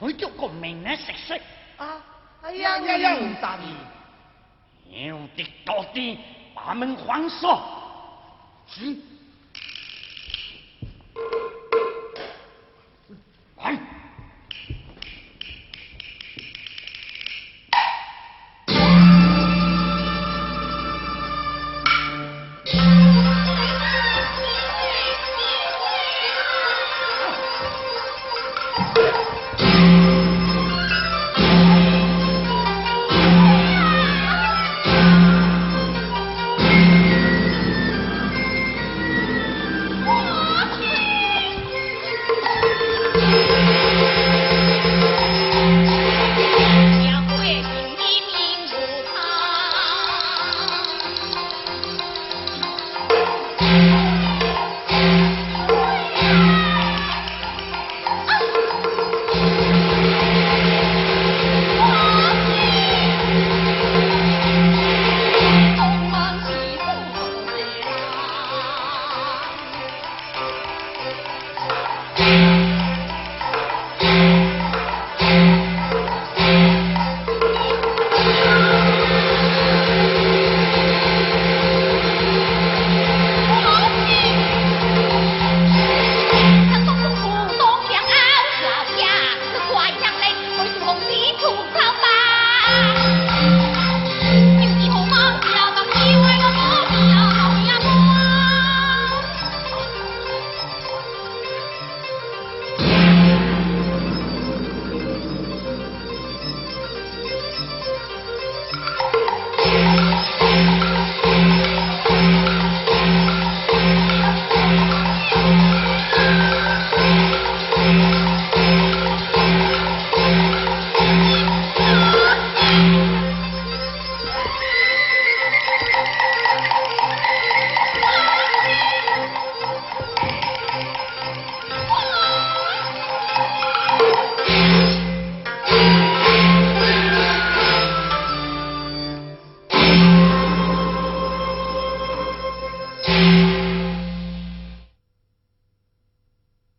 佢足个名呢，食色啊。哎呀，哎呀，吴达义，你要的多啲，把门反锁。